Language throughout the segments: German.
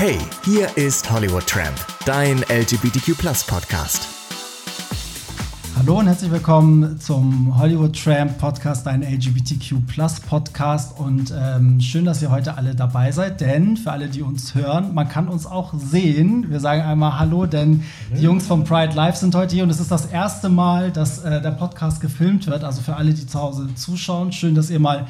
Hey, hier ist Hollywood Tramp, dein LGBTQ Podcast. Hallo und herzlich willkommen zum Hollywood Tramp Podcast, dein LGBTQ Podcast. Und ähm, schön, dass ihr heute alle dabei seid, denn für alle, die uns hören, man kann uns auch sehen. Wir sagen einmal Hallo, denn die Jungs von Pride Live sind heute hier und es ist das erste Mal, dass äh, der Podcast gefilmt wird. Also für alle, die zu Hause zuschauen, schön, dass ihr mal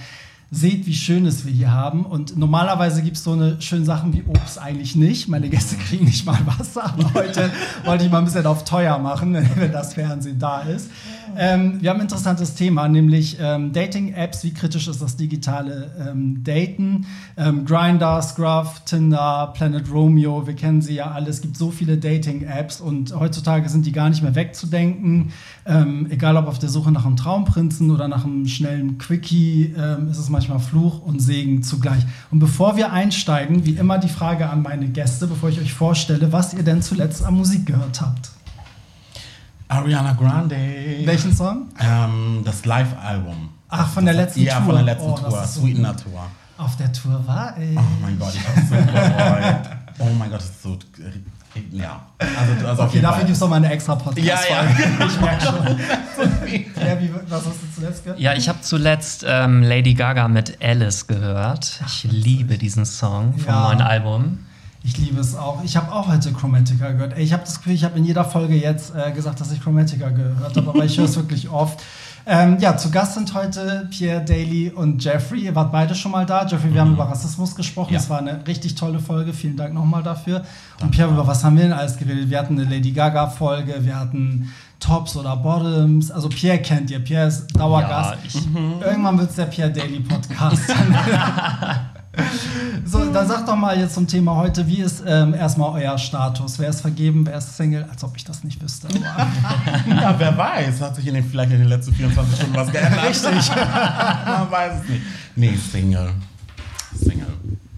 seht, wie schön es wir hier haben. Und normalerweise gibt es so eine schöne Sachen wie Obst eigentlich nicht. Meine Gäste kriegen nicht mal Wasser, aber heute wollte ich mal ein bisschen auf teuer machen, wenn das Fernsehen da ist. Ähm, wir haben ein interessantes Thema, nämlich ähm, Dating-Apps. Wie kritisch ist das digitale ähm, Daten? Ähm, Grindr, Scruff, Tinder, Planet Romeo, wir kennen sie ja alle. Es gibt so viele Dating-Apps und heutzutage sind die gar nicht mehr wegzudenken. Ähm, egal ob auf der Suche nach einem Traumprinzen oder nach einem schnellen Quickie, ähm, ist es manchmal Fluch und Segen zugleich. Und bevor wir einsteigen, wie immer die Frage an meine Gäste, bevor ich euch vorstelle, was ihr denn zuletzt an Musik gehört habt. Ariana Grande. Welchen Song? Ähm, das Live-Album. Ach, von der letzten ja, Tour. Ja, von der letzten oh, Tour. So Sweetener Tour. Auf der Tour war ich. Oh mein Gott, ich hab's so gefreut. Oh mein Gott, das ist so. Ja. Also, also okay, dafür gibt es nochmal eine extra Podcast. Ja, ja. Ich merke schon. ja, wie, was hast du zuletzt gehört? Ja, ich habe zuletzt ähm, Lady Gaga mit Alice gehört. Ich liebe diesen Song vom Ja. neuen Album. Ich liebe es auch. Ich habe auch heute Chromatica gehört. Ey, ich habe das Gefühl, ich habe in jeder Folge jetzt äh, gesagt, dass ich Chromatica gehört habe, aber ich höre es wirklich oft. Ähm, ja, zu Gast sind heute Pierre Daly und Jeffrey. Ihr wart beide schon mal da. Jeffrey, wir haben über Rassismus gesprochen. Ja. Das war eine richtig tolle Folge. Vielen Dank nochmal dafür. Und Pierre, über was haben wir denn alles geredet? Wir hatten eine Lady Gaga-Folge, wir hatten Tops oder Bottoms. Also Pierre kennt ihr. Pierre ist Dauergast. Ja, ich- Irgendwann wird es der Pierre Daly Podcast. so, dann sagt doch mal jetzt zum Thema heute, wie ist ähm, erstmal euer Status? Wer ist vergeben, wer ist Single? Als ob ich das nicht wüsste. Ja, wer weiß, hat sich in den, vielleicht in den letzten 24 Stunden was geändert. Richtig. Man weiß es nicht. Nee, Single. Single.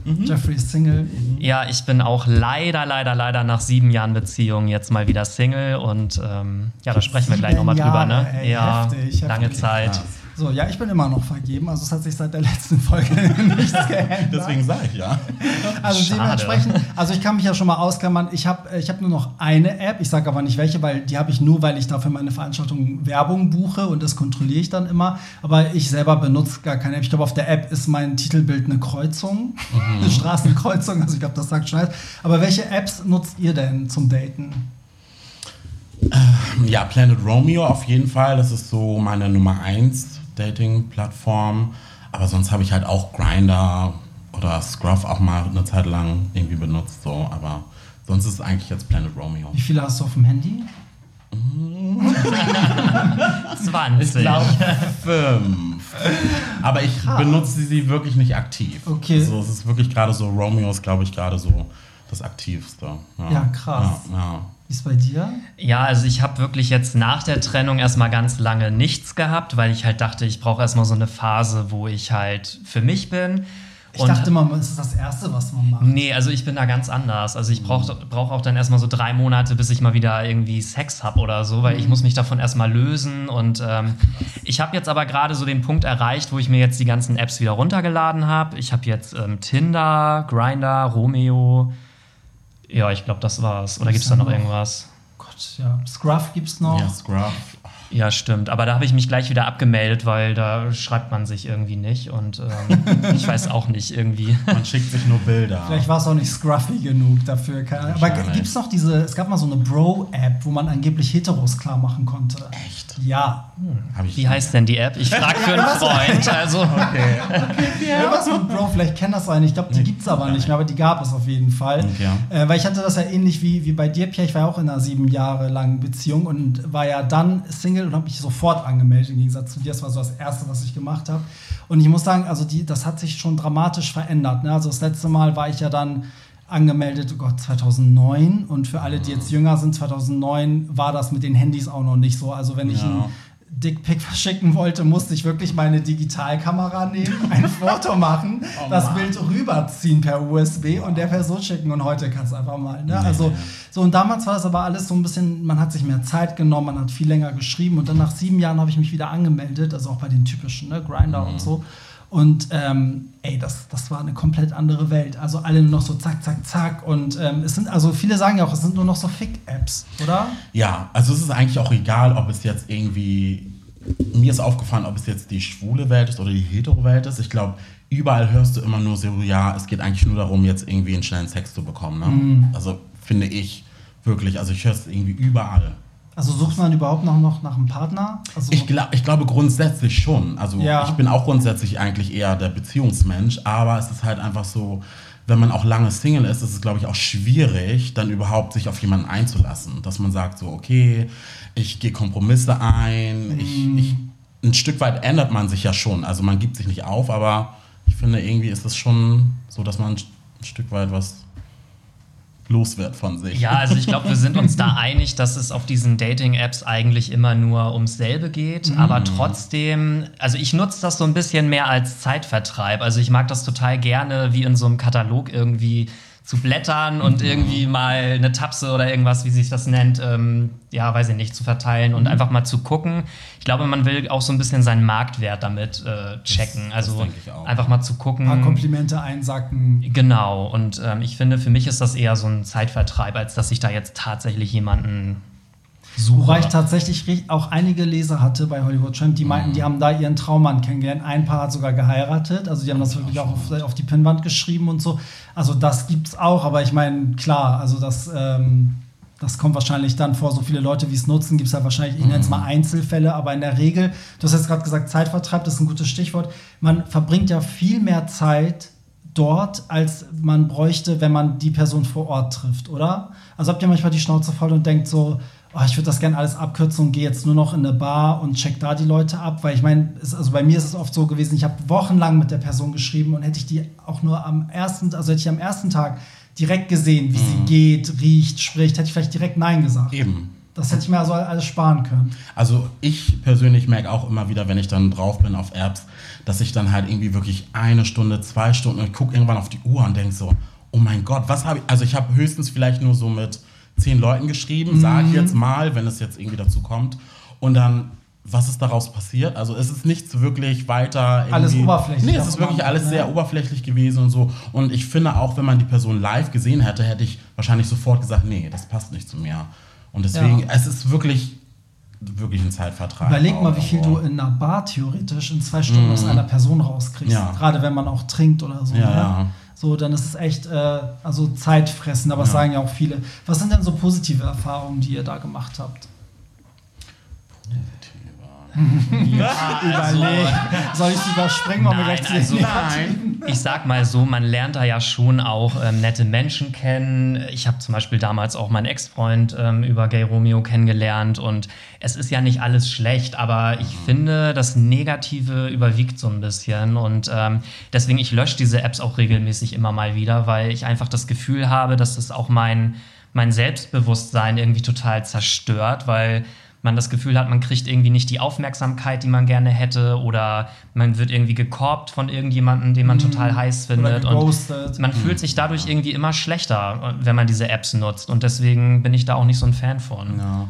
Jeffrey ist Single. Ja, ich bin auch leider, leider, leider nach sieben Jahren Beziehung jetzt mal wieder Single und ähm, ja, da sprechen wir gleich nochmal drüber, ne? ey, ja, heftig, lange heftig. Zeit. Krass. So, ja, ich bin immer noch vergeben. Also es hat sich seit der letzten Folge nichts geändert. Deswegen sage ich ja. Also Schade. dementsprechend, also ich kann mich ja schon mal ausklammern, ich habe ich hab nur noch eine App, ich sage aber nicht welche, weil die habe ich nur, weil ich dafür meine Veranstaltungen Werbung buche und das kontrolliere ich dann immer. Aber ich selber benutze gar keine App. Ich glaube, auf der App ist mein Titelbild eine Kreuzung, eine Straßenkreuzung, also ich glaube, das sagt schon alles. Aber welche Apps nutzt ihr denn zum Daten? Ja, Planet Romeo auf jeden Fall. Das ist so meine Nummer 1 Dating-Plattform. Aber sonst habe ich halt auch Grindr oder Scruff auch mal eine Zeit lang irgendwie benutzt. So. Aber sonst ist es eigentlich jetzt Planet Romeo. Wie viele hast du auf dem Handy? 20. Fünf. Aber ich benutze sie wirklich nicht aktiv. Okay. Also es ist wirklich gerade so, Romeo ist, glaube ich, gerade so das Aktivste. Ja, krass. Ja, ja. Wie ist bei dir? Ja, also ich habe wirklich jetzt nach der Trennung erstmal ganz lange nichts gehabt, weil ich halt dachte, ich brauche erstmal so eine Phase, wo ich halt für mich bin. Ich dachte immer, das ist das Erste, was man macht. Nee, also ich bin da ganz anders. Also ich brauche brauch auch dann erstmal so drei Monate, bis ich mal wieder irgendwie Sex habe oder so, weil ich muss mich davon erstmal lösen. Und ähm, ich habe jetzt aber gerade so den Punkt erreicht, wo ich mir jetzt die ganzen Apps wieder runtergeladen habe. Ich habe jetzt ähm, Tinder, Grindr, Romeo. Ja, ich glaube, das war's. Oder gibt es da noch irgendwas? Gott, ja. Scruff gibt's noch. Ja, Scruff. Ja, stimmt. Aber da habe ich mich gleich wieder abgemeldet, weil da schreibt man sich irgendwie nicht. Und ähm, ich weiß auch nicht irgendwie. Man schickt sich nur Bilder. Vielleicht war es auch nicht scruffy genug dafür. keine Ahnung. Aber gibt es noch diese, es gab mal so eine Bro-App, wo man angeblich Heteros klar machen konnte. Echt? Ja. Ich Wie heißt denn die App? Ich frage für einen Freund. Also. Okay. Irgendwas mit Bro, vielleicht kennt das einen. Ich glaube, die gibt es aber nicht mehr, aber die gab es auf jeden Fall. Okay. Äh, weil ich hatte das ja ähnlich wie, wie bei dir, Pierre. Ich war ja auch in einer sieben Jahre langen Beziehung und war ja dann Single und habe mich sofort angemeldet, im Gegensatz zu dir. Das war so das Erste, was ich gemacht habe. Und ich muss sagen, also die, das hat sich schon dramatisch verändert. Ne? Also das letzte Mal war ich ja dann angemeldet, oh Gott, 2009. Und für alle, die jetzt jünger sind, 2009 war das mit den Handys auch noch nicht so. Also wenn ich Ja. ein Dickpick verschicken wollte, musste ich wirklich meine Digitalkamera nehmen, ein Foto machen, Oh das. Bild rüberziehen per USB und der Person schicken und heute kannst du einfach mal. Ne? Also so und damals war das aber alles so ein bisschen, man hat sich mehr Zeit genommen, man hat viel länger geschrieben und dann nach sieben Jahren habe ich mich wieder angemeldet, also auch bei den typischen ne, Grinder und so. Und ähm, ey, das, das war eine komplett andere Welt. Also alle nur noch so zack, zack, zack. Und ähm, es sind, also viele sagen ja auch, es sind nur noch so Fick-Apps, oder? Ja, also es ist eigentlich auch egal, ob es jetzt irgendwie. Mir ist aufgefallen, ob es jetzt die schwule Welt ist oder die hetero Welt ist. Ich glaube, überall hörst du immer nur so, ja, es geht eigentlich nur darum, jetzt irgendwie einen schnellen Sex zu bekommen. Ne? Mhm. Also finde ich wirklich, also ich höre es irgendwie überall. Also sucht man überhaupt noch, noch nach einem Partner? Also, Ich, glaub, ich glaube grundsätzlich schon. Also Ja. ich bin auch grundsätzlich eigentlich eher der Beziehungsmensch, aber es ist halt einfach so, wenn man auch lange Single ist, ist es, glaube ich, auch schwierig, dann überhaupt sich auf jemanden einzulassen. Dass man sagt so, okay, ich gehe Kompromisse ein, ich, ich, ein Stück weit ändert man sich ja schon. Also man gibt sich nicht auf, aber ich finde, irgendwie ist es schon so, dass man ein Stück weit was los wird von sich. Ja, also ich glaube, wir sind uns da einig, dass es auf diesen Dating-Apps eigentlich immer nur ums selbe geht. Aber trotzdem, also ich nutze das so ein bisschen mehr als Zeitvertreib. Also ich mag das total gerne, wie in so einem Katalog irgendwie zu blättern und irgendwie mal eine Tapse oder irgendwas, wie sich das nennt, ähm, ja, weiß ich nicht, zu verteilen und einfach mal zu gucken. Ich glaube, man will auch so ein bisschen seinen Marktwert damit äh, checken. das also auch. einfach mal zu gucken. ein paar Komplimente einsacken. Genau, und ähm, ich finde, für mich ist das eher so ein Zeitvertreib, als dass ich da jetzt tatsächlich jemanden suche. Wobei ich tatsächlich auch einige Leser hatte bei Hollywood Tramp, die meinten, die haben da ihren Traummann kennengelernt. Ein Paar hat sogar geheiratet. Also die haben das wirklich auch auf, auf die Pinnwand geschrieben und so. Also das gibt's auch, aber ich meine, klar, also das, ähm, das kommt wahrscheinlich dann vor, so viele Leute, wie es nutzen, gibt es ja wahrscheinlich, ich nenne es mal Einzelfälle, aber in der Regel, du hast jetzt gerade gesagt, Zeitvertreib, das ist ein gutes Stichwort. Man verbringt ja viel mehr Zeit dort, als man bräuchte, wenn man die Person vor Ort trifft, oder? Also habt ihr manchmal die Schnauze voll und denkt so, oh, ich würde das gerne alles abkürzen und gehe jetzt nur noch in eine Bar und check da die Leute ab, weil ich meine, also bei mir ist es oft so gewesen, ich habe wochenlang mit der Person geschrieben und hätte ich die auch nur am ersten, also hätte ich am ersten Tag direkt gesehen, wie sie geht, riecht, spricht, hätte ich vielleicht direkt Nein gesagt. Eben. Das hätte ich mir also alles sparen können. Also ich persönlich merke auch immer wieder, wenn ich dann drauf bin auf Apps, dass ich dann halt irgendwie wirklich eine Stunde, zwei Stunden und ich gucke irgendwann auf die Uhr und denke so, oh mein Gott, was habe ich, also ich habe höchstens vielleicht nur so mit zehn Leuten geschrieben, sage ich jetzt mal, wenn es jetzt irgendwie dazu kommt und dann, was ist daraus passiert? Also es ist nichts wirklich weiter Alles oberflächlich Nee, es ist wirklich alles ne? sehr oberflächlich gewesen und so und ich finde auch, wenn man die Person live gesehen hätte, hätte ich wahrscheinlich sofort gesagt, nee, das passt nicht zu mir. Und deswegen, Ja. es ist wirklich wirklich ein Zeitvertrag. Überleg mal, wie viel du in einer Bar theoretisch in zwei Stunden aus einer Person rauskriegst. Ja. Gerade wenn man auch trinkt oder so. Ja, ne? ja. So, dann ist es echt äh, also Zeitfressen, aber das Ja. sagen ja auch viele. Was sind denn so positive Erfahrungen, die ihr da gemacht habt? Überleg. Soll ich es überspringen? Wollen wir Nein, gleich zu also- Nein. Ich sag mal so, man lernt da ja schon auch ähm, nette Menschen kennen. Ich habe zum Beispiel damals auch meinen Ex-Freund ähm, über Gay Romeo kennengelernt und es ist ja nicht alles schlecht, aber ich finde, das Negative überwiegt so ein bisschen und ähm, deswegen, ich lösche diese Apps auch regelmäßig immer mal wieder, weil ich einfach das Gefühl habe, dass es auch mein, mein Selbstbewusstsein irgendwie total zerstört, weil man das Gefühl hat, man kriegt irgendwie nicht die Aufmerksamkeit, die man gerne hätte, oder man wird irgendwie gekorbt von irgendjemandem, den man total heiß findet. Und man fühlt sich dadurch irgendwie immer schlechter, wenn man diese Apps nutzt. Und deswegen bin ich da auch nicht so ein Fan von. Ja.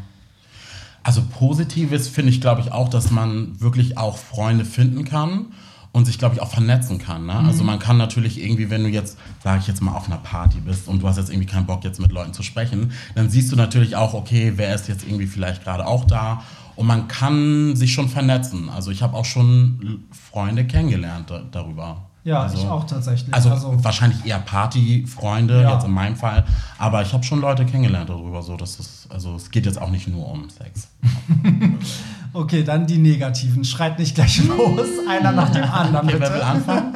Also Positives finde ich, glaube ich, auch, dass man wirklich auch Freunde finden kann und sich, glaube ich, auch vernetzen kann. Ne? Also man kann natürlich irgendwie, wenn du jetzt, sage ich jetzt mal, auf einer Party bist und du hast jetzt irgendwie keinen Bock, jetzt mit Leuten zu sprechen, dann siehst du natürlich auch, okay, wer ist jetzt irgendwie vielleicht gerade auch da und man kann sich schon vernetzen. Also ich habe auch schon Freunde kennengelernt da, darüber. Ja, also, ich auch tatsächlich. Also, wahrscheinlich eher Partyfreunde, Ja. jetzt in meinem Fall. Aber ich habe schon Leute kennengelernt darüber. So, dass es, also es geht jetzt auch nicht nur um Sex. okay, dann die negativen. Schreit nicht gleich los, einer nach dem anderen. Okay, wer bitte. will anfangen?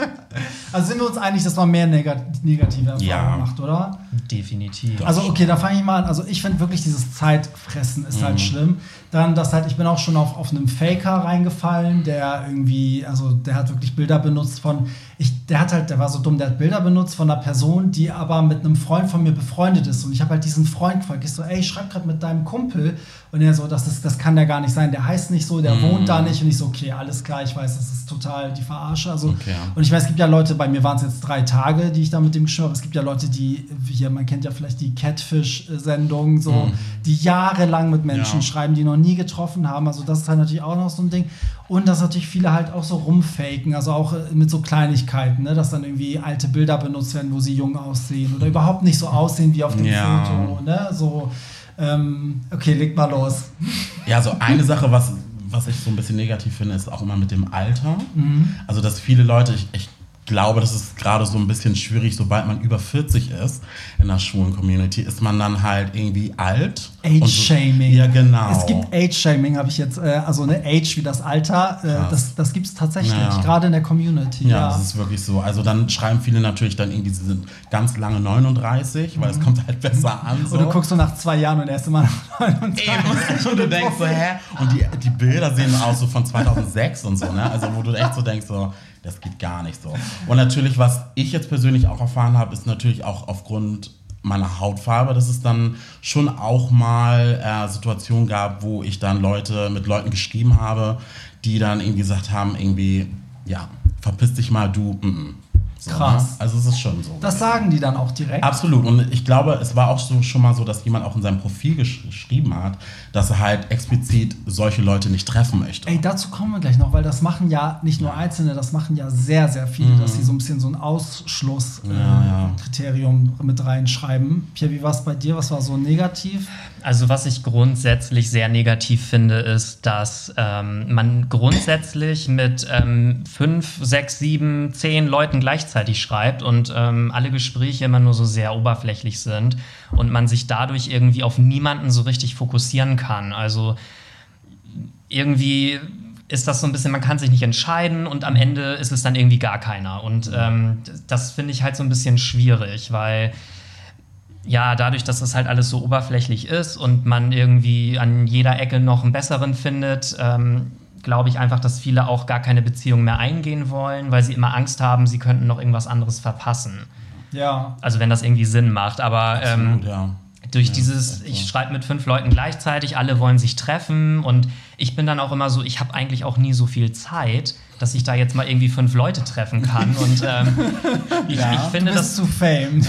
Also sind wir uns einig, dass man mehr neg negative Erfahrungen Ja. macht, oder? Definitiv. Also okay, da fange ich mal an. Also ich finde wirklich dieses Zeitfressen ist Mhm. halt schlimm. Dann, dass halt, ich bin auch schon auf, auf einem Faker reingefallen, der irgendwie, also der hat wirklich Bilder benutzt von, ich, der hat halt, der war so dumm, der hat Bilder benutzt von einer Person, die aber mit einem Freund von mir befreundet ist. Und ich habe halt diesen Freund gefragt, ich so, ey, ich schreib gerade mit deinem Kumpel. Und er so, das, ist, das kann der gar nicht sein, der heißt nicht so, der Mhm. wohnt da nicht. Und ich so, okay, alles klar, ich weiß, das ist total die Verarsche. Also, Okay. und ich weiß, es gibt ja Leute, bei mir waren es jetzt drei Tage, die ich da mit dem geschrieben habe. Es gibt ja Leute, die, hier, man kennt ja vielleicht die Catfish-Sendung, so, Mhm. die jahrelang mit Menschen Ja. schreiben, die noch nie getroffen haben. Also das ist halt natürlich auch noch so ein Ding. Und dass natürlich viele halt auch so rumfaken, also auch äh, mit so Kleinigkeiten, ne? dass dann irgendwie alte Bilder benutzt werden, wo sie jung aussehen oder überhaupt nicht so aussehen wie auf dem Ja. Foto. Ne? So, ähm, okay, leg mal los. Ja, so eine Sache, was, was ich so ein bisschen negativ finde, ist auch immer mit dem Alter. Also, dass viele Leute, ich, ich glaube, das ist gerade so ein bisschen schwierig, sobald man über 40 ist in der schwulen Community, ist man dann halt irgendwie alt. Und so- Age-Shaming. Ja, genau. Es gibt Age-Shaming, habe ich jetzt, äh, also eine Age wie das Alter, äh, das, das gibt es tatsächlich, Ja. gerade in der Community. Ja, Ja, das ist wirklich so. Also dann schreiben viele natürlich dann irgendwie, sie sind ganz lange 39, weil es kommt halt besser an. So. Und du guckst so nach zwei Jahren und er ist immer noch 39. Eben. Und du denkst so, hä? Und die, die Bilder sehen aus so von 2006 und so, ne? Also wo du echt so denkst, so, das geht gar nicht so. Und natürlich, was ich jetzt persönlich auch erfahren habe, ist natürlich auch aufgrund meiner Hautfarbe, dass es dann schon auch mal äh, Situationen gab, wo ich dann Leute mit Leuten geschrieben habe, die dann irgendwie gesagt haben, irgendwie, ja, verpiss dich mal, du, mm, mm. So, Krass. Ne? Also es ist schon so. Das sagen die dann auch direkt. Absolut. Und ich glaube, es war auch so, schon mal so, dass jemand auch in seinem Profil gesch geschrieben hat, dass er halt explizit solche Leute nicht treffen möchte. Ey, dazu kommen wir gleich noch, weil das machen ja nicht nur Einzelne, das machen ja sehr, sehr viele, dass sie so ein bisschen so ein Ausschlusskriterium Mhm. Ja, ja. mit reinschreiben. Pierre, wie war es bei dir? Was war so negativ? Also was ich grundsätzlich sehr negativ finde, ist, dass ähm, man grundsätzlich mit ähm, fünf, sechs, sieben, zehn Leuten gleichzeitig schreibt und ähm, alle Gespräche immer nur so sehr oberflächlich sind und man sich dadurch irgendwie auf niemanden so richtig fokussieren kann. Also irgendwie ist das so ein bisschen, man kann sich nicht entscheiden und am Ende ist es dann irgendwie gar keiner. Und ähm, das finde ich halt so ein bisschen schwierig, weil ja, dadurch, dass das halt alles so oberflächlich ist und man irgendwie an jeder Ecke noch einen besseren findet, ähm, glaube ich einfach, dass viele auch gar keine Beziehung mehr eingehen wollen, weil sie immer Angst haben, sie könnten noch irgendwas anderes verpassen. Ja. Also wenn das irgendwie Sinn macht. Aber ähm, Absolut, ja. durch Ja, dieses, ist so. ich schreibe mit fünf Leuten gleichzeitig, alle wollen sich treffen und ich bin dann auch immer so, ich habe eigentlich auch nie so viel Zeit, dass ich da jetzt mal irgendwie fünf Leute treffen kann. Und ähm, ich, ich finde du das bist zu famed.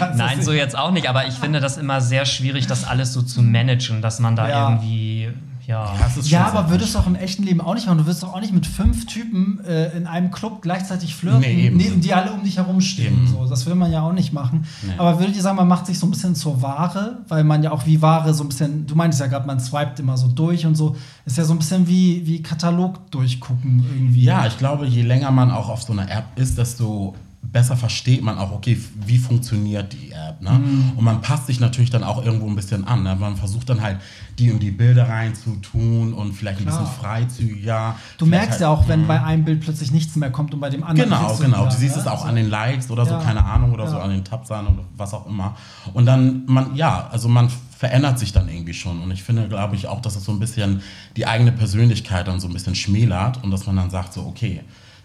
Nein, so jetzt auch nicht, aber ich finde das immer sehr schwierig, das alles so zu managen, dass man da Ja. irgendwie, ja. Das ist Ja, aber würdest du auch im echten Leben auch nicht machen. Du würdest doch auch nicht mit fünf Typen äh, in einem Club gleichzeitig flirten, Nee, eben. und die alle um dich herum stehen. Eben. So, das will man ja auch nicht machen. Nee. Aber würdet ihr sagen, man macht sich so ein bisschen zur Ware, weil man ja auch wie Ware so ein bisschen, du meintest ja gerade, man swiped immer so durch und so. Ist ja so ein bisschen wie, wie Katalog durchgucken irgendwie. Ja, ich glaube, je länger man auch auf so einer App ist, desto besser versteht man auch, okay, wie funktioniert die App. Ne? Mhm. Und man passt sich natürlich dann auch irgendwo ein bisschen an. Ne? Man versucht dann halt, die und die Bilder reinzutun und vielleicht ein Klar. bisschen freizügiger. Du merkst halt, ja auch, wenn mh. bei einem Bild plötzlich nichts mehr kommt und bei dem anderen. Genau, genau. wieder, Du siehst ne? es auch Also- an den Likes oder so, Ja. keine Ahnung, oder so Ja. an den Tabsern oder was auch immer. Und dann, man, ja, also man verändert sich dann irgendwie schon. Und ich finde, glaube ich, auch, dass es so ein bisschen die eigene Persönlichkeit dann so ein bisschen schmälert und dass man dann sagt, so, okay,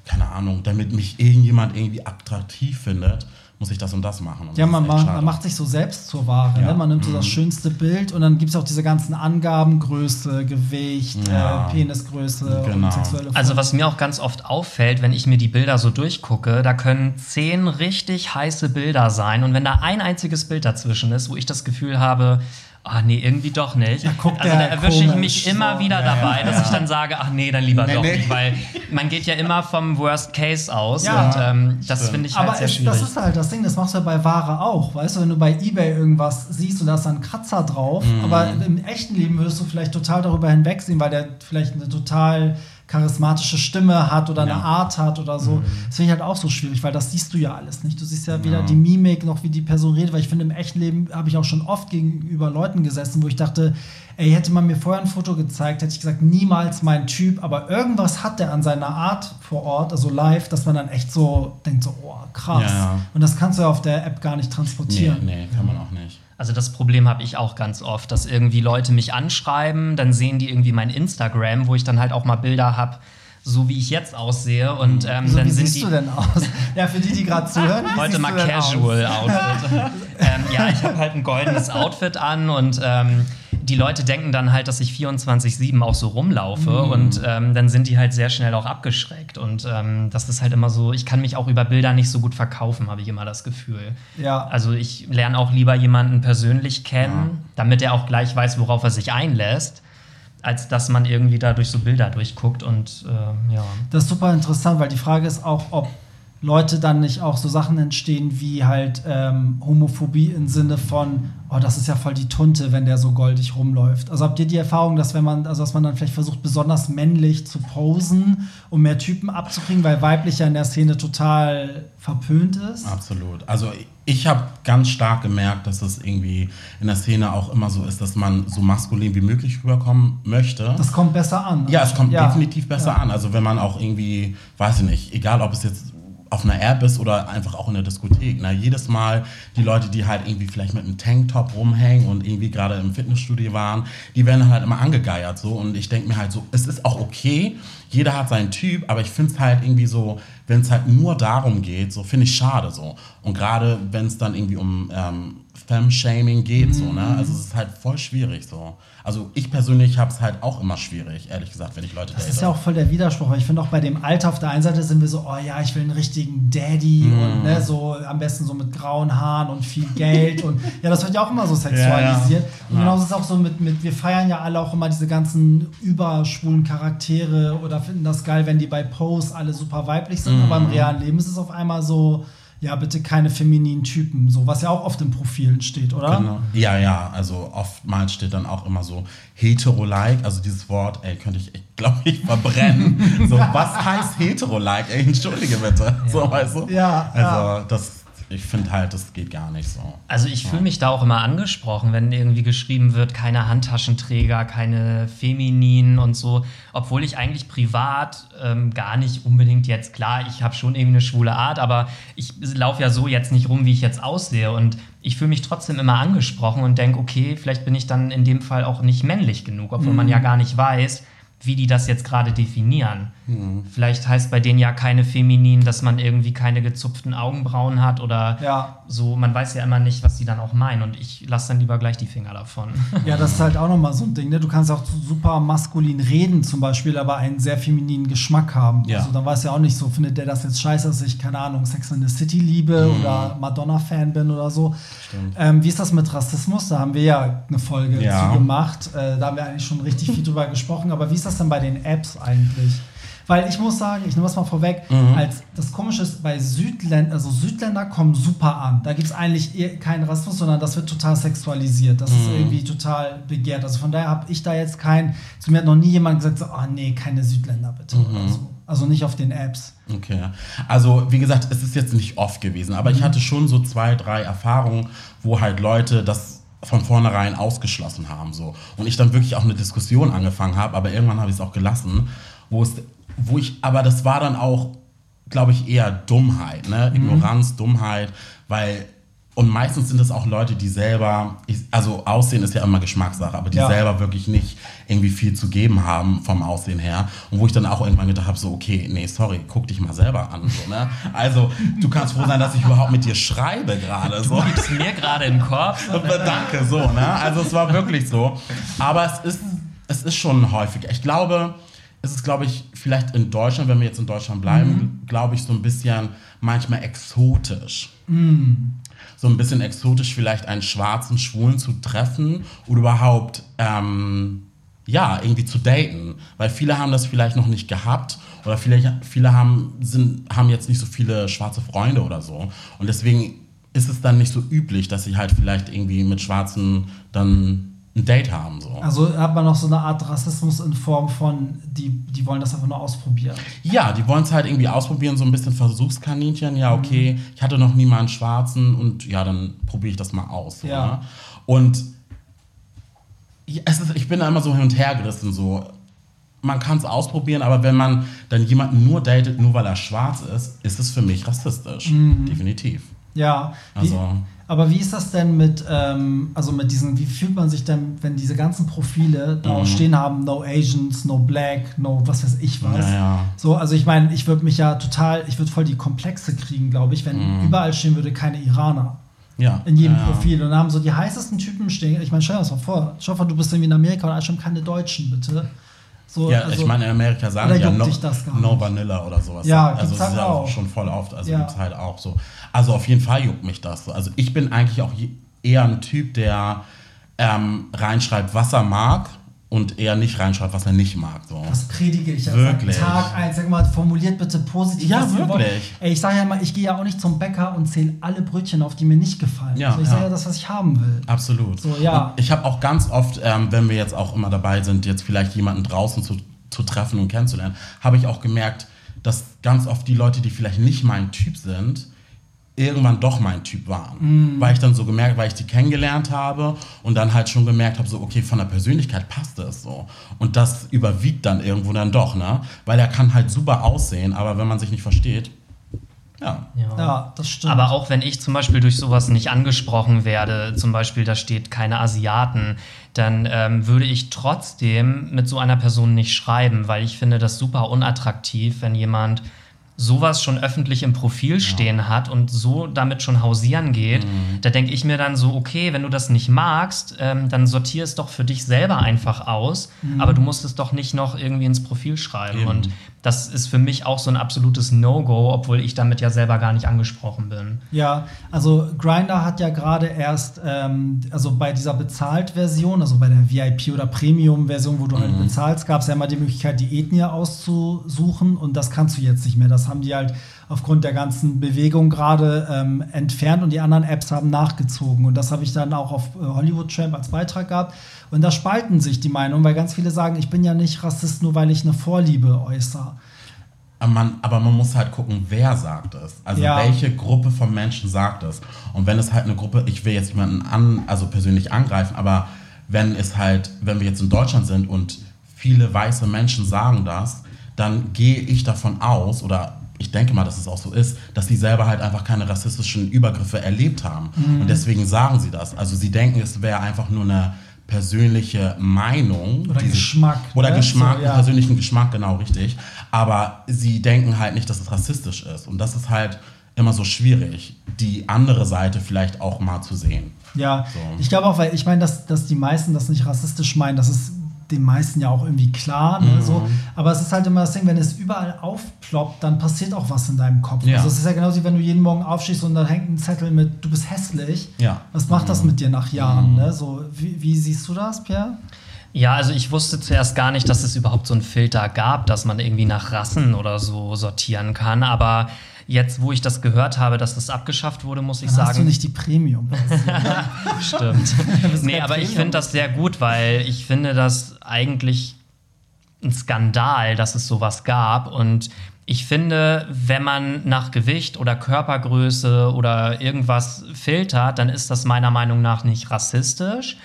keine Ahnung, damit mich irgendjemand irgendwie attraktiv findet, muss ich das und das machen. Und Ja, das man, man macht sich so selbst zur Ware. Ja. Ne? Man nimmt so Mhm. das schönste Bild und dann gibt es auch diese ganzen Angaben, Größe, Gewicht, Ja. äh, Penisgröße Genau. und sexuelle Also Form. was mir auch ganz oft auffällt, wenn ich mir die Bilder so durchgucke, da können zehn richtig heiße Bilder sein und wenn da ein einziges Bild dazwischen ist, wo ich das Gefühl habe, ah nee, irgendwie doch nicht. Da also da erwische ich mich immer so. wieder Ja, dabei, ja, dass ja. ich dann sage, ach nee, dann lieber Nee, doch nee. nicht, weil man geht ja immer vom Worst Case aus Ja. und ähm, das finde ich halt Aber sehr schwierig. das ist halt das Ding, das machst du ja bei Ware auch. Weißt du, wenn du bei Ebay irgendwas siehst und da ist dann ein Kratzer drauf, Mhm. aber im echten Leben würdest du vielleicht total darüber hinwegsehen, weil der vielleicht eine total charismatische Stimme hat oder Ja. eine Art hat oder so. Das finde ich halt auch so schwierig, weil das siehst du ja alles nicht. Du siehst ja weder Ja. die Mimik noch wie die Person redet, weil ich finde, im echten Leben habe ich auch schon oft gegenüber Leuten gesessen, wo ich dachte, ey, hätte man mir vorher ein Foto gezeigt, hätte ich gesagt, niemals mein Typ, aber irgendwas hat der an seiner Art vor Ort, also live, dass man dann echt so denkt, so, oh, krass. Ja. Und das kannst du ja auf der App gar nicht Nee, transportieren. nee, kann man auch nicht. Also das Problem habe ich auch ganz oft, dass irgendwie Leute mich anschreiben, dann sehen die irgendwie mein Instagram, wo ich dann halt auch mal Bilder habe, so wie ich jetzt aussehe und ähm, So, dann wie sind siehst die du denn aus? Ja, für die, die gerade zuhören. heute mal denn aus? Casual Outfit. ähm, ja, ich habe halt ein goldenes Outfit an und ähm, die Leute denken dann halt, dass ich 24-7 auch so rumlaufe mhm. und ähm, dann sind die halt sehr schnell auch abgeschreckt. Und ähm, das ist halt immer so, ich kann mich auch über Bilder nicht so gut verkaufen, habe ich immer das Gefühl. Ja. Also ich lerne auch lieber jemanden persönlich kennen, ja. damit er auch gleich weiß, worauf er sich einlässt als dass man irgendwie da durch so Bilder durchguckt und äh, ja. Das ist super interessant, weil die Frage ist auch, ob Leute dann nicht auch so Sachen entstehen wie halt ähm, Homophobie im Sinne von, oh, das ist ja voll die Tunte, wenn der so goldig rumläuft. Also habt ihr die Erfahrung, dass wenn man, also dass man dann vielleicht versucht, besonders männlich zu posen, um mehr Typen abzukriegen, weil weiblich ja in der Szene total verpönt ist? Absolut. Also ich habe ganz stark gemerkt, dass es irgendwie in der Szene auch immer so ist, dass man so maskulin wie möglich rüberkommen möchte. Das kommt besser an. Ja, es kommt ja. definitiv besser ja. an. Also wenn man auch irgendwie, weiß ich nicht, egal ob es jetzt auf einer App ist oder einfach auch in der Diskothek. Na, jedes Mal die Leute, die halt irgendwie vielleicht mit einem Tanktop rumhängen und irgendwie gerade im Fitnessstudio waren, die werden halt immer angegeiert so. Und ich denke mir halt so, es ist auch okay, jeder hat seinen Typ, aber ich finde es halt irgendwie so, wenn es halt nur darum geht, so finde ich schade so. Und gerade wenn es dann irgendwie um ähm, Femme-Shaming geht, mhm. so, ne? Also es ist halt voll schwierig so. Also ich persönlich habe es halt auch immer schwierig, ehrlich gesagt, wenn ich Leute Das date. ist ja auch voll der Widerspruch, weil ich finde auch bei dem Alter auf der einen Seite sind wir so, oh ja, ich will einen richtigen Daddy mm. und ne, so am besten so mit grauen Haaren und viel Geld und ja, das wird ja auch immer so sexualisiert. Ja, ja. Und genauso ist es auch so mit, mit, wir feiern ja alle auch immer diese ganzen überschwulen Charaktere oder finden das geil, wenn die bei Pose alle super weiblich sind, mm. aber im realen Leben ist es auf einmal so, ja, bitte keine femininen Typen, so was ja auch oft in Profilen steht, oder? Genau. Ja, ja, also oftmals steht dann auch immer so hetero-like, also dieses Wort, ey, könnte ich, glaube ich, verbrennen. so, was heißt hetero-like? Ey, entschuldige bitte. Ja. So, weißt du? Ja. Also, ja. das ich finde halt, das geht gar nicht so. Also ich fühle mich da auch immer angesprochen, wenn irgendwie geschrieben wird, keine Handtaschenträger, keine Femininen und so, obwohl ich eigentlich privat ähm, gar nicht unbedingt jetzt, klar, ich habe schon irgendwie eine schwule Art, aber ich laufe ja so jetzt nicht rum, wie ich jetzt aussehe und ich fühle mich trotzdem immer angesprochen und denke, okay, vielleicht bin ich dann in dem Fall auch nicht männlich genug, obwohl mhm. man ja gar nicht weiß, wie die das jetzt gerade definieren. Mhm. Vielleicht heißt bei denen ja keine feminin, dass man irgendwie keine gezupften Augenbrauen hat oder ja. so. Man weiß ja immer nicht, was die dann auch meinen. Und ich lasse dann lieber gleich die Finger davon. Ja, das ist halt auch nochmal so ein Ding. Ne? Du kannst auch super maskulin reden zum Beispiel, aber einen sehr femininen Geschmack haben. Ja. Also dann weiß ja auch nicht so, findet der das jetzt scheiße, dass ich, keine Ahnung, Sex in the City liebe mhm. oder Madonna-Fan bin oder so. Ähm, wie ist das mit Rassismus? Da haben wir ja eine Folge ja. zu gemacht. Äh, da haben wir eigentlich schon richtig viel drüber gesprochen. Aber wie ist das denn bei den Apps eigentlich? Weil ich muss sagen, ich nehme das mal vorweg, mhm. als das Komische ist, bei Südländern, also Südländer kommen super an. Da gibt es eigentlich eh keinen Rassismus, sondern das wird total sexualisiert. Das mhm. ist irgendwie total begehrt. Also von daher habe ich da jetzt kein, zu mir hat noch nie jemand gesagt, so, oh nee, keine Südländer bitte mhm. so. Also nicht auf den Apps. Okay. Also, wie gesagt, es ist jetzt nicht oft gewesen, aber ich mhm. hatte schon so zwei, drei Erfahrungen, wo halt Leute das von vornherein ausgeschlossen haben. So. Und ich dann wirklich auch eine Diskussion angefangen habe, aber irgendwann habe ich es auch gelassen, wo es wo ich, aber das war dann auch, glaube ich, eher Dummheit, ne? Mhm. Ignoranz, Dummheit, weil und meistens sind es auch Leute, die selber, also Aussehen ist ja immer Geschmackssache, aber die ja. selber wirklich nicht irgendwie viel zu geben haben vom Aussehen her. Und wo ich dann auch irgendwann gedacht habe, so, okay, nee, sorry, guck dich mal selber an. So, ne? Also, du kannst froh sein, dass ich überhaupt mit dir schreibe gerade. So. Du gibst mir gerade im Korb. Danke, so, ne? Also es war wirklich so. Aber es ist, es ist schon häufiger. Ich glaube, es ist, glaube ich, vielleicht in Deutschland, wenn wir jetzt in Deutschland bleiben, mhm. glaube ich, so ein bisschen manchmal exotisch. Mhm. So ein bisschen exotisch, vielleicht einen schwarzen Schwulen zu treffen oder überhaupt, ähm, ja, irgendwie zu daten. Weil viele haben das vielleicht noch nicht gehabt oder viele, viele haben, sind, haben jetzt nicht so viele schwarze Freunde oder so. Und deswegen ist es dann nicht so üblich, dass sie halt vielleicht irgendwie mit Schwarzen dann ein Date haben. So. Also hat man noch so eine Art Rassismus in Form von, die, die wollen das einfach nur ausprobieren. Ja, die wollen es halt irgendwie ausprobieren, so ein bisschen Versuchskaninchen. Ja, okay, mhm. ich hatte noch nie mal einen Schwarzen und ja, dann probiere ich das mal aus. So, ja. Ne? Und es ist, ich bin da immer so hin und her gerissen, so. Man kann es ausprobieren, aber wenn man dann jemanden nur datet, nur weil er schwarz ist, ist es für mich rassistisch. Mhm. Definitiv. Ja. Also. Wie aber wie ist das denn mit, ähm, also mit diesen, wie fühlt man sich denn, wenn diese ganzen Profile da mhm. stehen haben, no Asians, no Black, no was weiß ich was. Ja, ja. So, also ich meine, ich würde mich ja total, ich würde voll die Komplexe kriegen, glaube ich, wenn mhm. überall stehen würde, keine Iraner. Ja. In jedem Ja. Profil. Und da haben so die heißesten Typen stehen. Ich meine, stell dir das mal vor. Schau mal, du bist irgendwie in Amerika und alle schon keine Deutschen, bitte. So, Ja, also- ich meine, in Amerika sagen die ja no, no? Vanilla oder sowas. Ja, also das ist halt ja auch. schon voll oft, also Ja. gibt's halt auch so. Also auf jeden Fall juckt mich das so. Also ich bin eigentlich auch eher ein Typ, der ähm, reinschreibt, was er mag und eher nicht reinschreibt, was er nicht mag. So. Das predige ich ja Wirklich? Tag eins. Sag mal, formuliert bitte positiv. Ja, wirklich. Ey, ich sage ja mal, ich gehe ja auch nicht zum Bäcker und zähle alle Brötchen auf, die mir nicht gefallen. Ja, also ich ja. sage ja das, was ich haben will. Absolut. So, ja. Und ich habe auch ganz oft, ähm, wenn wir jetzt auch immer dabei sind, jetzt vielleicht jemanden draußen zu, zu treffen und kennenzulernen, habe ich auch gemerkt, dass ganz oft die Leute, die vielleicht nicht mein Typ sind, irgendwann doch mein Typ waren. Mhm. Weil ich dann so gemerkt, weil ich die kennengelernt habe und dann halt schon gemerkt habe, so, okay, von der Persönlichkeit passt es so. Und das überwiegt dann irgendwo dann doch, ne? Weil er kann halt super aussehen, aber wenn man sich nicht versteht, ja. Ja, das stimmt. Aber auch wenn ich zum Beispiel durch sowas nicht angesprochen werde, zum Beispiel da steht keine Asiaten, dann ähm, würde ich trotzdem mit so einer Person nicht schreiben, weil ich finde das super unattraktiv, wenn jemand sowas schon öffentlich im Profil stehen hat und so damit schon hausieren geht, Mhm. da denke ich mir dann so, okay, wenn du das nicht magst, ähm, dann sortier es doch für dich selber einfach aus, aber du musst es doch nicht noch irgendwie ins Profil schreiben. Eben. Und das ist für mich auch so ein absolutes No-Go, obwohl ich damit ja selber gar nicht angesprochen bin. Ja, also Grinder hat ja gerade erst, ähm, also bei dieser Bezahlt-Version, also bei der VIP- oder Premium-Version, wo du Mhm. halt bezahlst, gab es ja immer die Möglichkeit, die Ethnie auszusuchen und das kannst du jetzt nicht mehr. Das haben die halt aufgrund der ganzen Bewegung gerade ähm, entfernt und die anderen Apps haben nachgezogen. Und das habe ich dann auch auf äh, Hollywood Tramp als Beitrag gehabt. Und da spalten sich die Meinungen, weil ganz viele sagen, ich bin ja nicht Rassist, nur weil ich eine Vorliebe äußere. Aber man, aber man muss halt gucken, wer sagt es. Also Ja. welche Gruppe von Menschen sagt es. Und wenn es halt eine Gruppe, ich will jetzt jemanden an, also persönlich angreifen, aber wenn es halt, wenn wir jetzt in Deutschland sind und viele weiße Menschen sagen das, dann gehe ich davon aus, oder ich denke mal, dass es auch so ist, dass sie selber halt einfach keine rassistischen Übergriffe erlebt haben. Mhm. Und deswegen sagen sie das. Also sie denken, es wäre einfach nur eine persönliche Meinung. Oder Geschmack, Oder ne? Geschmack, So, ja. persönlichen Geschmack, genau richtig. Aber sie denken halt nicht, dass es rassistisch ist. Und das ist halt immer so schwierig, die andere Seite vielleicht auch mal zu sehen. Ja, So. ich glaube auch, weil ich meine, dass, dass die meisten das nicht rassistisch meinen, das ist den meisten ja auch irgendwie klar. Mhm. Ne, so. Aber es ist halt immer das Ding, wenn es überall aufploppt, dann passiert auch was in deinem Kopf. Ja. Also es ist ja genauso, wie wenn du jeden Morgen aufstehst und da hängt ein Zettel mit, du bist hässlich. Ja. Mhm. Was macht das mit dir nach Jahren? Ne? So, wie, wie siehst du das, Pierre? Ja, also ich wusste zuerst gar nicht, dass es überhaupt so einen Filter gab, dass man irgendwie nach Rassen oder so sortieren kann. Aber jetzt, wo ich das gehört habe, dass das abgeschafft wurde, muss ich Dann sagen. hast du nicht die Premium. Stimmt. nee, aber ich finde das sehr gut, weil ich finde das eigentlich ein Skandal, dass es sowas gab. Und ich finde, wenn man nach Gewicht oder Körpergröße oder irgendwas filtert, dann ist das meiner Meinung nach nicht rassistisch.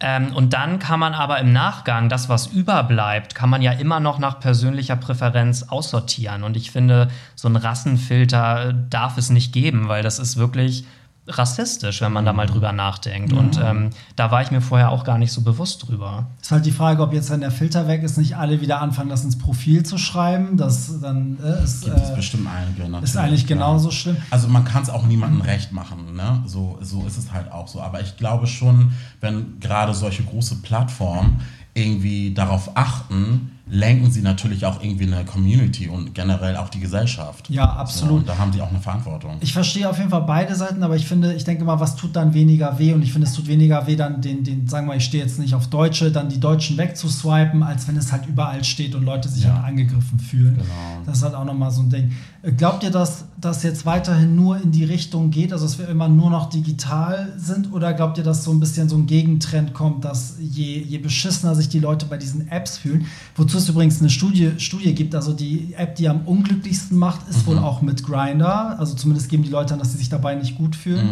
Ähm, und dann kann man aber im Nachgang, das, was überbleibt, kann man ja immer noch nach persönlicher Präferenz aussortieren. Und ich finde, so ein Rassenfilter darf es nicht geben, weil das ist wirklich rassistisch, wenn man da mal drüber nachdenkt. Und ähm, da war ich mir vorher auch gar nicht so bewusst drüber. Ist halt die Frage, ob jetzt, wenn der Filter weg ist, nicht alle wieder anfangen, das ins Profil zu schreiben. Das dann äh, ist, Gibt es äh, bestimmt einige. Natürlich, ist eigentlich genauso schlimm. Also man kann es auch niemandem recht machen, ne? So, so ist es halt auch so. Aber ich glaube schon, wenn gerade solche große Plattformen irgendwie darauf achten, lenken sie natürlich auch irgendwie eine Community und generell auch die Gesellschaft. Ja, absolut. So, und da haben die auch eine Verantwortung. Ich verstehe auf jeden Fall beide Seiten, aber ich finde, ich denke mal, was tut dann weniger weh? Und ich finde, es tut weniger weh, dann den, den sagen wir mal, ich stehe jetzt nicht auf Deutsche, dann die Deutschen wegzuswipen, als wenn es halt überall steht und Leute sich Ja. halt angegriffen fühlen. Genau. Das ist halt auch nochmal so ein Ding. Äh, Glaubt ihr, dass das jetzt weiterhin nur in die Richtung geht, also dass wir immer nur noch digital sind? Oder glaubt ihr, dass so ein bisschen so ein Gegentrend kommt, dass je, je beschissener sich die Leute bei diesen Apps fühlen, wozu es übrigens eine Studie, Studie gibt, also die App, die am unglücklichsten macht, ist wohl auch mit Grinder. Also zumindest geben die Leute an, dass sie sich dabei nicht gut fühlen.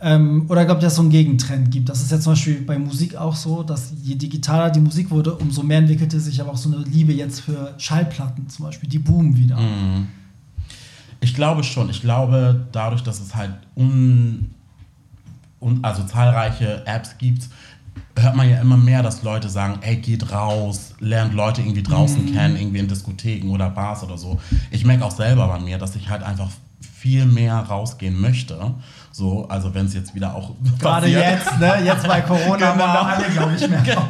Ähm, oder glaubt ihr, dass es so einen Gegentrend gibt? Das ist ja zum Beispiel bei Musik auch so, dass je digitaler die Musik wurde, umso mehr entwickelte sich aber auch so eine Liebe jetzt für Schallplatten zum Beispiel. Die boomen wieder. Ich glaube schon. Ich glaube, dadurch, dass es halt un, un, also zahlreiche Apps gibt, hört man ja immer mehr, dass Leute sagen, ey, geht raus, lernt Leute irgendwie draußen kennen, irgendwie in Diskotheken oder Bars oder so. Ich merke auch selber bei mir, dass ich halt einfach viel mehr rausgehen möchte. So, also wenn es jetzt wieder auch Gerade passiert. jetzt, ne? Jetzt bei Corona Genau. alle, glaube ich, mehr. Genau.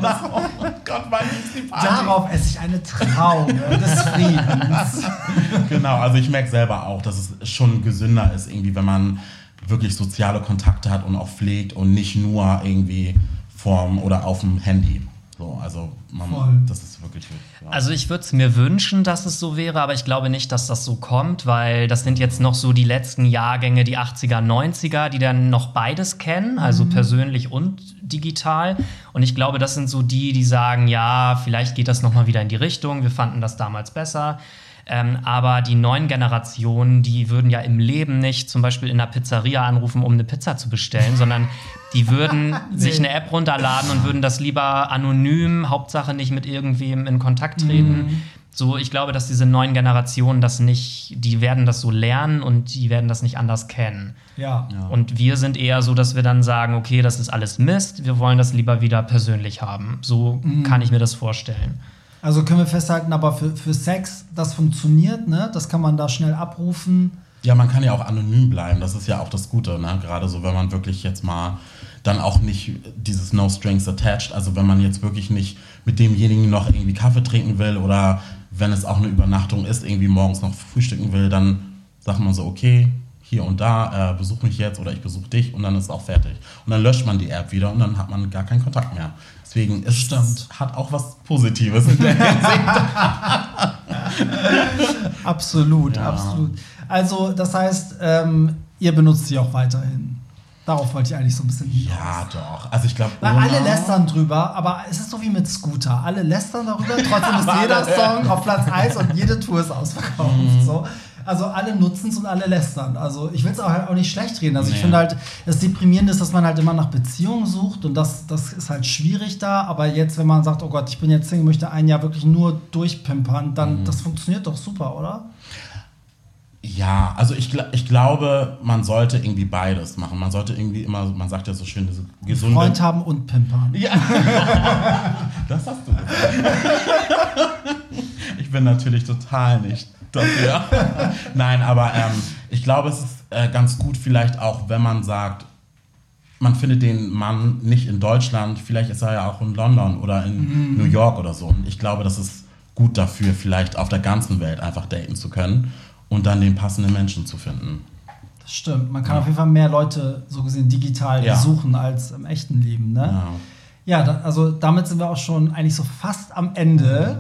Oh Gott, wann ist die Party? Darauf esse ich eine Traube des Friedens. Genau, also ich merke selber auch, dass es schon gesünder ist, irgendwie, wenn man wirklich soziale Kontakte hat und auch pflegt und nicht nur irgendwie vorm oder auf dem Handy. So, also man, das ist wirklich. Ja. Also ich würde es mir wünschen, dass es so wäre, aber ich glaube nicht, dass das so kommt, weil das sind jetzt noch so die letzten Jahrgänge, die 80er, 90er, die dann noch beides kennen, also persönlich und digital. Und ich glaube, das sind so die, die sagen, ja, vielleicht geht das noch mal wieder in die Richtung. Wir fanden das damals besser. Ähm, aber die neuen Generationen, die würden ja im Leben nicht zum Beispiel in einer Pizzeria anrufen, um eine Pizza zu bestellen, sondern die würden sich eine App runterladen und würden das lieber anonym, Hauptsache nicht mit irgendwem in Kontakt treten. So, ich glaube, dass diese neuen Generationen das nicht, die werden das so lernen und die werden das nicht anders kennen. Ja. Und wir sind eher so, dass wir dann sagen, okay, das ist alles Mist, wir wollen das lieber wieder persönlich haben. So kann ich mir das vorstellen. Also können wir festhalten, aber für, für Sex, das funktioniert, ne? Das kann man da schnell abrufen. Ja, man kann ja auch anonym bleiben, das ist ja auch das Gute, ne? Gerade so, wenn man wirklich jetzt mal dann auch nicht dieses No Strings Attached, also wenn man jetzt wirklich nicht mit demjenigen noch irgendwie Kaffee trinken will oder wenn es auch eine Übernachtung ist, irgendwie morgens noch frühstücken will, dann sagt man so, okay, hier und da, äh, besuch mich jetzt oder ich besuche dich und dann ist auch fertig. Und dann löscht man die App wieder und dann hat man gar keinen Kontakt mehr. Deswegen ist Stimmt. hat auch was Positives in der Hinsicht. Absolut, Ja. absolut. Also, das heißt, ähm, ihr benutzt sie auch weiterhin. Darauf wollte ich eigentlich so ein bisschen hinaus. ja, doch. Also ich glaube, alle lästern drüber, aber es ist so wie mit Scooter. Alle lästern darüber, trotzdem ist jeder Song auf Platz 1 und jede Tour ist ausverkauft. Mhm. So. Also alle nutzen es und alle lästern. Also ich will es auch, halt auch nicht schlecht reden. Also ich Nee. finde halt, das Deprimierende ist, dass man halt immer nach Beziehungen sucht und das, das ist halt schwierig da. Aber jetzt, wenn man sagt, oh Gott, ich bin jetzt Single, möchte ein Jahr wirklich nur durchpimpern, dann Mhm. das funktioniert doch super, oder? Ja, also ich, ich glaube, man sollte irgendwie beides machen. Man sollte irgendwie immer, man sagt ja so schön, diese gesunde. Freund haben und pimpern. Ja. das hast du gesagt. Bin natürlich total nicht dafür. Nein, aber ähm, ich glaube, es ist äh, ganz gut vielleicht auch, wenn man sagt, man findet den Mann nicht in Deutschland, vielleicht ist er ja auch in London oder in New York oder so. Und ich glaube, das ist gut dafür, vielleicht auf der ganzen Welt einfach daten zu können und dann den passenden Menschen zu finden. Das stimmt. Man kann auf jeden Fall mehr Leute so gesehen digital Ja. besuchen als im echten Leben. Ne? Ja. Ja, da, also damit sind wir auch schon eigentlich so fast am Ende.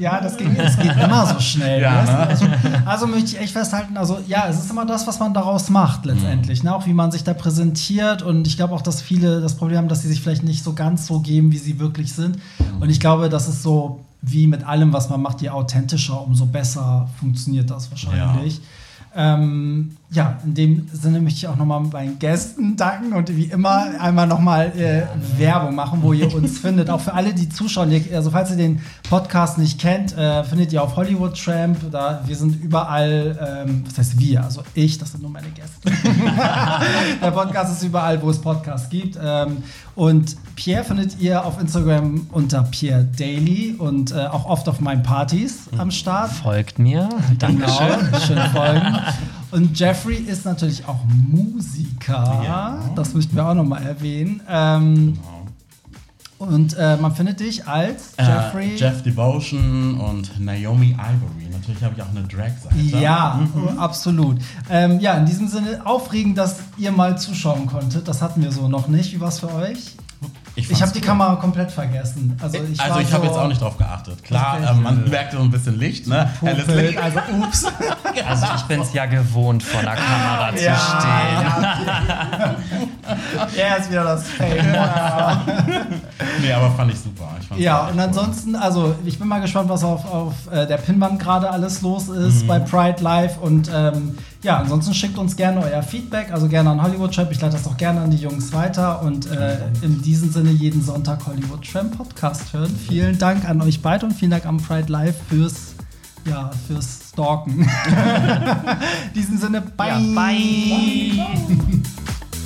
Ja, das ging, es geht immer so schnell. Ja, ne? also, also möchte ich echt festhalten, also ja, es ist immer das, was man daraus macht letztendlich, ne? auch wie man sich da präsentiert und ich glaube auch, dass viele das Problem haben, dass sie sich vielleicht nicht so ganz so geben, wie sie wirklich sind und ich glaube, das ist so wie mit allem, was man macht, je authentischer, umso besser funktioniert das wahrscheinlich. Ähm, ja, in dem Sinne möchte ich auch nochmal meinen Gästen danken und wie immer einmal nochmal äh, Werbung machen, wo ihr uns findet. Auch für alle, die zuschauen. Also falls ihr den Podcast nicht kennt, äh, findet ihr auf Hollywood Tramp. Da, wir sind überall, ähm, was heißt wir? Also ich, das sind nur meine Gäste. Der Podcast ist überall, wo es Podcasts gibt. Ähm, und Pierre findet ihr auf Instagram unter Pierre Daily und äh, auch oft auf meinen Partys am Start. Folgt mir. Dankeschön. Genau, schön folgen. Und Jeffrey ist natürlich auch Musiker. Ja. Das möchten wir auch nochmal erwähnen. Ähm, und äh, man findet dich als Jeffrey. Äh, Jeff Devotion und Naomi Ivory. Natürlich habe ich auch eine Drag-Seite. Ja, absolut. Ähm, ja, in diesem Sinne aufregend, dass ihr mal zuschauen konntet. Das hatten wir so noch nicht. Wie war es für euch? Ich fand's habe die cool. Kamera komplett vergessen. Also ich, also ich habe so jetzt auch nicht drauf geachtet. Klar, Okay. ähm, man merkt so ein bisschen Licht, ne? Licht. also ups. Also ich bin es ja gewohnt, vor der Kamera zu stehen. ja. Er ist wieder das Fame. Nee, aber fand ich super. Ich Ja, und cool. ansonsten, also ich bin mal gespannt, was auf, auf äh, der Pinwand gerade alles los ist bei Pride Live. Und ähm, ja, ansonsten schickt uns gerne euer Feedback, also gerne an Hollywood Tramp. Ich leite das auch gerne an die Jungs weiter. Und äh, in diesem Sinne jeden Sonntag Hollywood Tramp Podcast hören. Vielen Dank an euch beide und vielen Dank an Pride Live fürs, ja, fürs Stalken. in diesem Sinne, bye. Ja, bye.